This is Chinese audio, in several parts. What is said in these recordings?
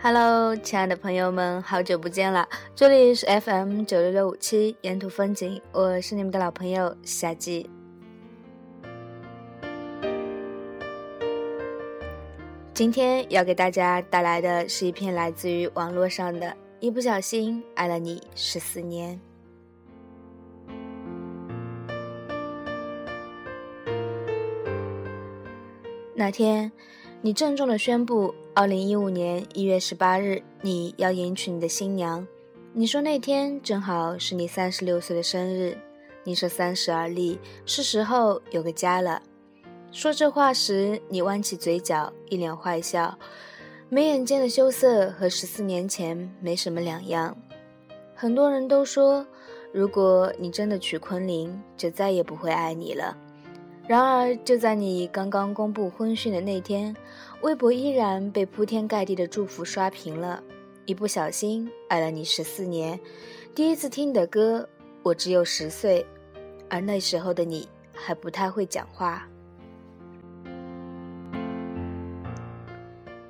Hello，亲爱的朋友们，好久不见了！这里是 FM 九六六五七沿途风景，我是你们的老朋友夏季。今天要给大家带来的是一篇来自于网络上的“一不小心爱了你十四年”。那天，你郑重的宣布。二零一五年一月十八日，你要迎娶你的新娘。你说那天正好是你三十六岁的生日。你说三十而立，是时候有个家了。说这话时，你弯起嘴角，一脸坏笑，眉眼间的羞涩和十四年前没什么两样。很多人都说，如果你真的娶昆凌，就再也不会爱你了。然而，就在你刚刚公布婚讯的那天，微博依然被铺天盖地的祝福刷屏了。一不小心爱了你十四年，第一次听你的歌，我只有十岁，而那时候的你还不太会讲话。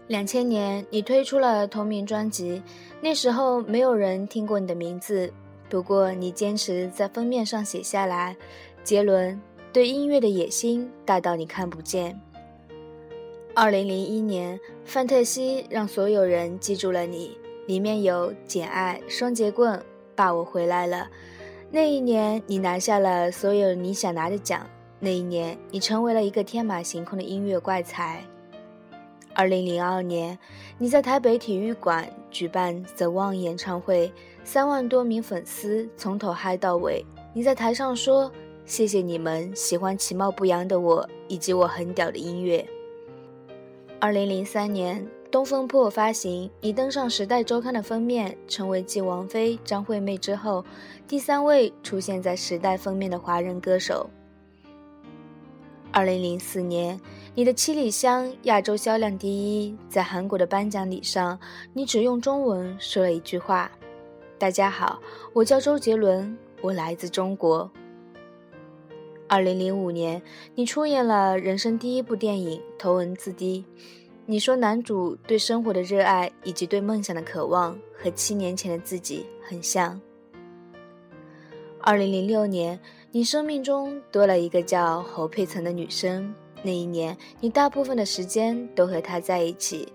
两千年，你推出了同名专辑，那时候没有人听过你的名字，不过你坚持在封面上写下来，杰伦。对音乐的野心大到你看不见。二零零一年，范特西让所有人记住了你，里面有《简爱》《双截棍》《爸我回来了》。那一年，你拿下了所有你想拿的奖。那一年，你成为了一个天马行空的音乐怪才。二零零二年，你在台北体育馆举办 The One 演唱会，三万多名粉丝从头嗨到尾。你在台上说。谢谢你们喜欢其貌不扬的我，以及我很屌的音乐。二零零三年，《东风破》发行，你登上《时代周刊》的封面，成为继王菲、张惠妹之后第三位出现在《时代》封面的华人歌手。二零零四年，你的《七里香》亚洲销量第一，在韩国的颁奖礼上，你只用中文说了一句话：“大家好，我叫周杰伦，我来自中国。”二零零五年，你出演了人生第一部电影《头文字 D》。你说男主对生活的热爱以及对梦想的渴望和七年前的自己很像。二零零六年，你生命中多了一个叫侯佩岑的女生。那一年，你大部分的时间都和她在一起。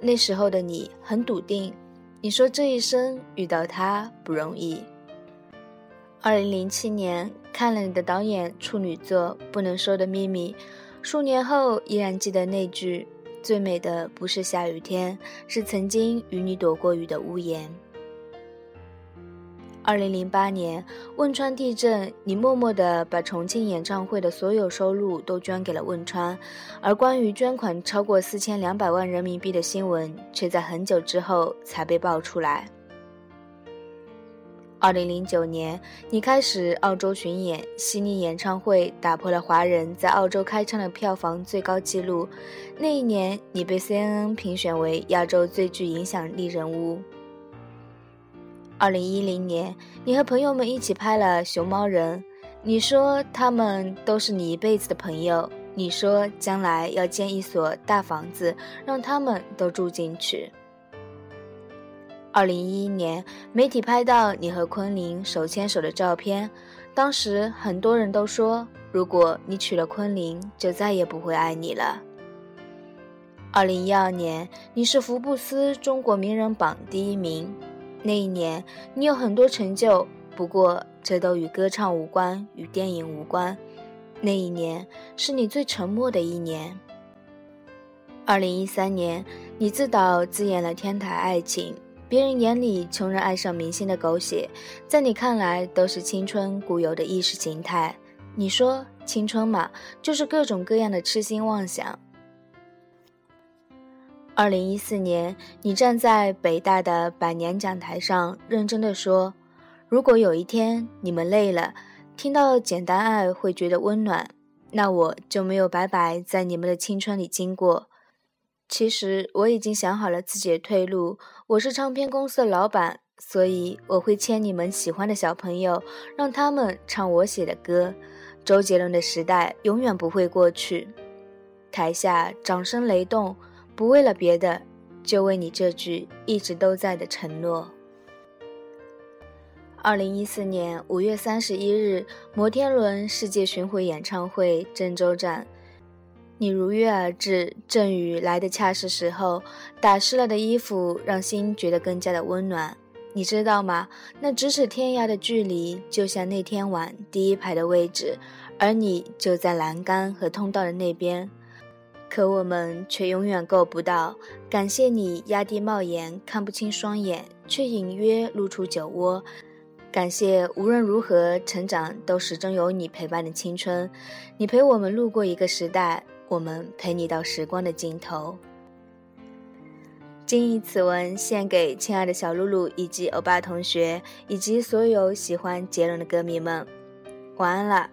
那时候的你很笃定，你说这一生遇到她不容易。二零零七年。看了你的导演处女作《不能说的秘密》，数年后依然记得那句：“最美的不是下雨天，是曾经与你躲过雨的屋檐。”二零零八年汶川地震，你默默地把重庆演唱会的所有收入都捐给了汶川，而关于捐款超过四千两百万人民币的新闻，却在很久之后才被爆出来。二零零九年，你开始澳洲巡演，悉尼演唱会打破了华人在澳洲开唱的票房最高纪录。那一年，你被 CNN 评选为亚洲最具影响力人物。二零一零年，你和朋友们一起拍了《熊猫人》，你说他们都是你一辈子的朋友，你说将来要建一所大房子，让他们都住进去。二零一一年，媒体拍到你和昆凌手牵手的照片，当时很多人都说，如果你娶了昆凌，就再也不会爱你了。二零一二年，你是福布斯中国名人榜第一名，那一年你有很多成就，不过这都与歌唱无关，与电影无关。那一年是你最沉默的一年。二零一三年，你自导自演了《天台爱情》。别人眼里穷人爱上明星的狗血，在你看来都是青春固有的意识形态。你说青春嘛，就是各种各样的痴心妄想。二零一四年，你站在北大的百年讲台上，认真的说：“如果有一天你们累了，听到《简单爱》会觉得温暖，那我就没有白白在你们的青春里经过。”其实我已经想好了自己的退路。我是唱片公司的老板，所以我会签你们喜欢的小朋友，让他们唱我写的歌。周杰伦的时代永远不会过去。台下掌声雷动，不为了别的，就为你这句一直都在的承诺。二零一四年五月三十一日，摩天轮世界巡回演唱会郑州站，你如约而至，阵雨来得恰是时候，打湿了的衣服让心觉得更加的温暖。你知道吗？那咫尺天涯的距离，就像那天晚第一排的位置，而你就在栏杆和通道的那边。可我们却永远够不到。感谢你压低帽檐，看不清双眼，却隐约露出酒窝。感谢无论如何成长都始终有你陪伴的青春。你陪我们路过一个时代，我们陪你到时光的尽头。谨以此文献给亲爱的小露露以及欧巴同学，以及所有喜欢杰伦的歌迷们。晚安了。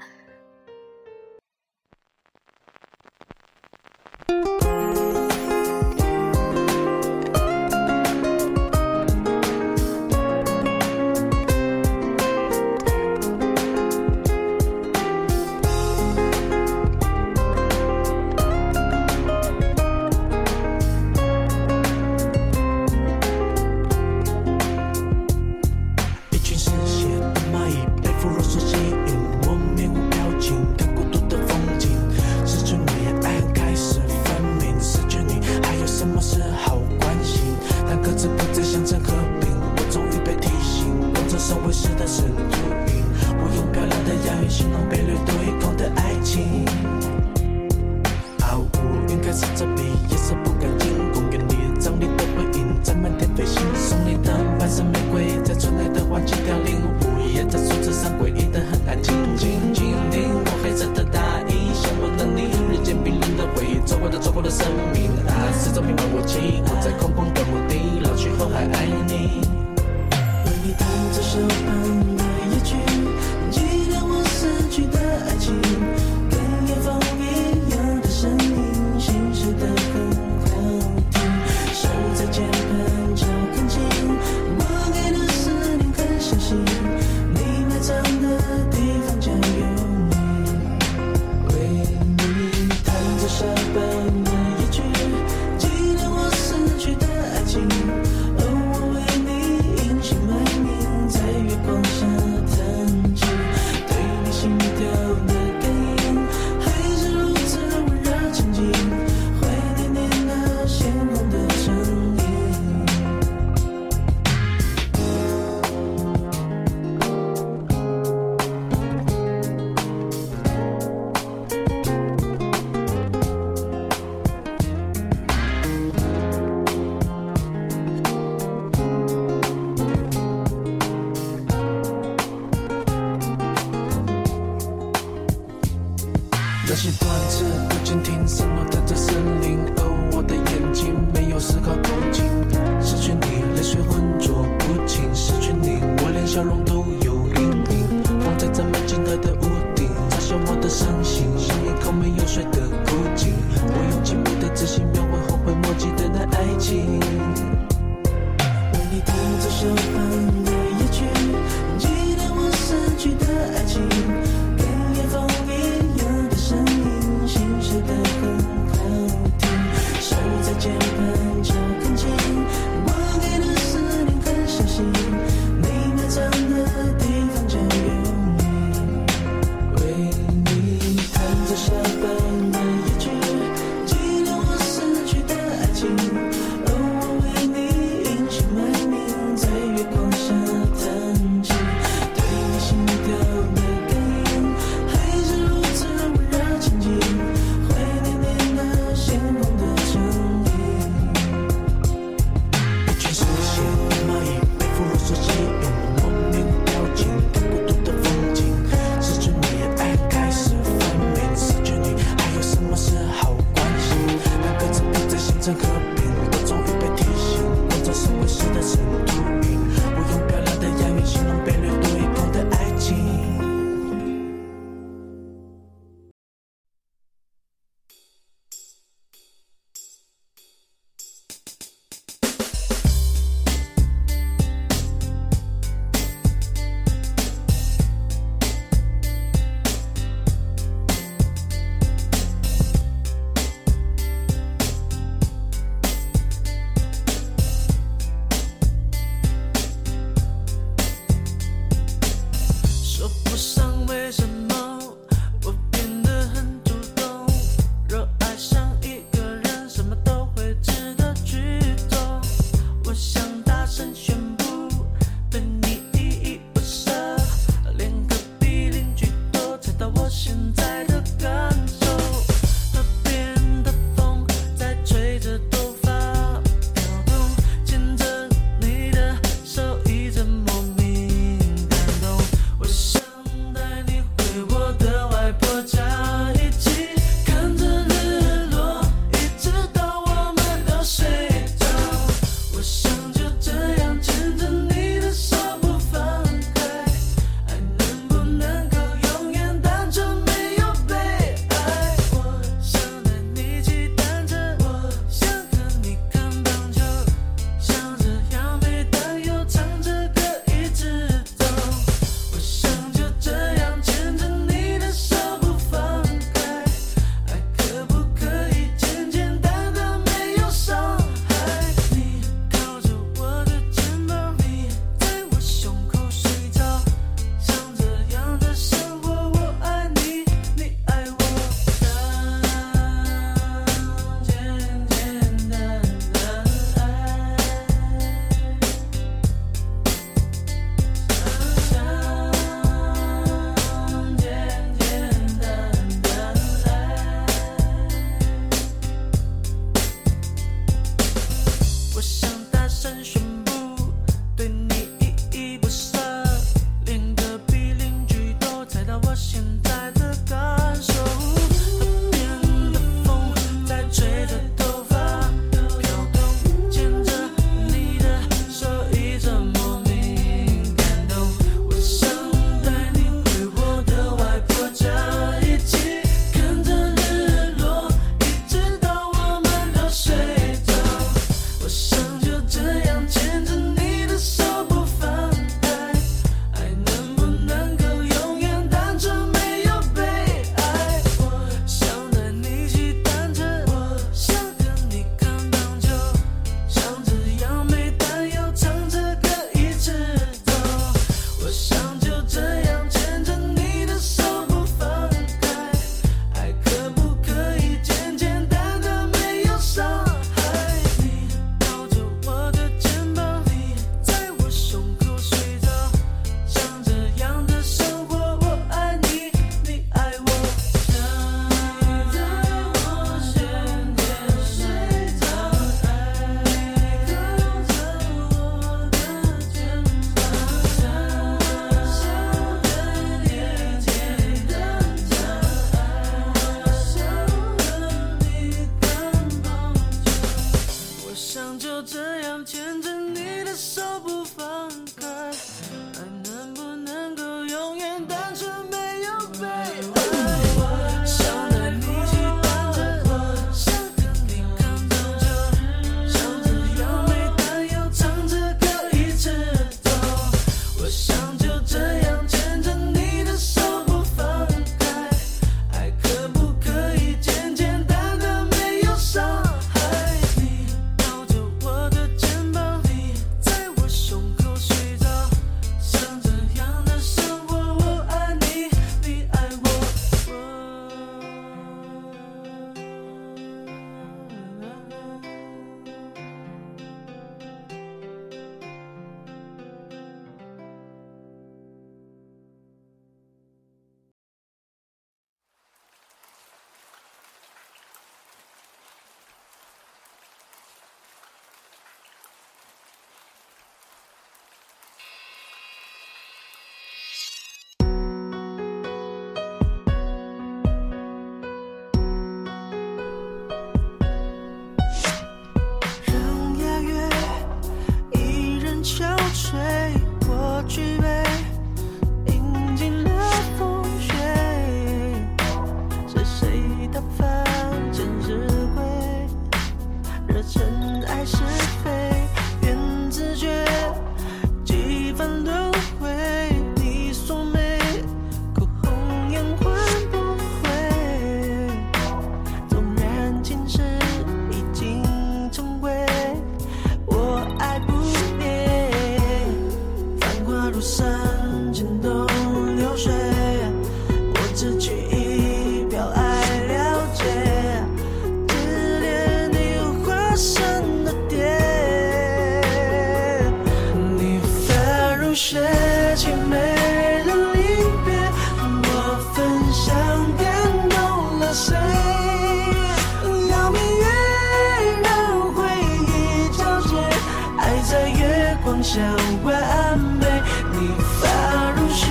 光下完美。你发如雪，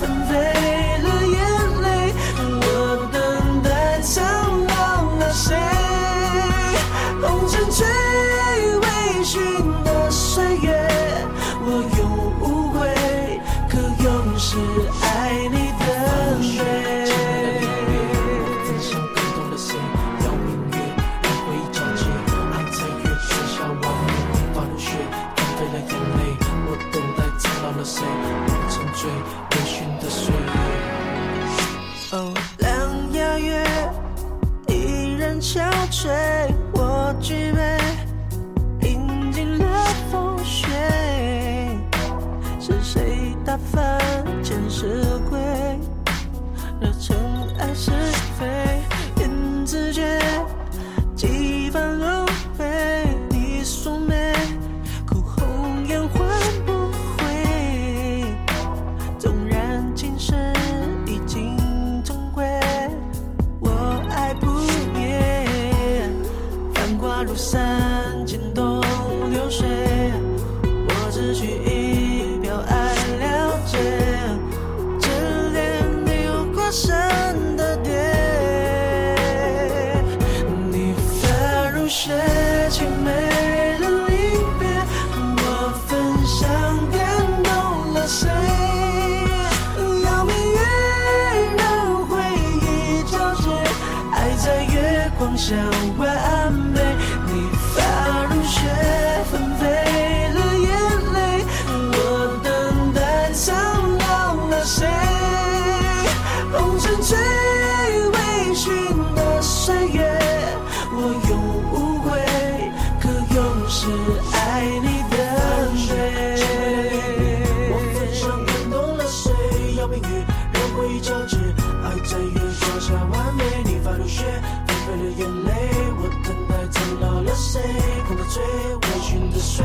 纷飞月光下完美。你发如雪，纷飞了眼泪，我等待苍老了谁？红尘醉微醺的岁月，我永无悔，可永是爱你的美。我分享感动了谁？邀明月，让回忆交织，爱在月光下完美。你发如雪，为了眼泪，我等待苍老了谁？空的醉微醺的岁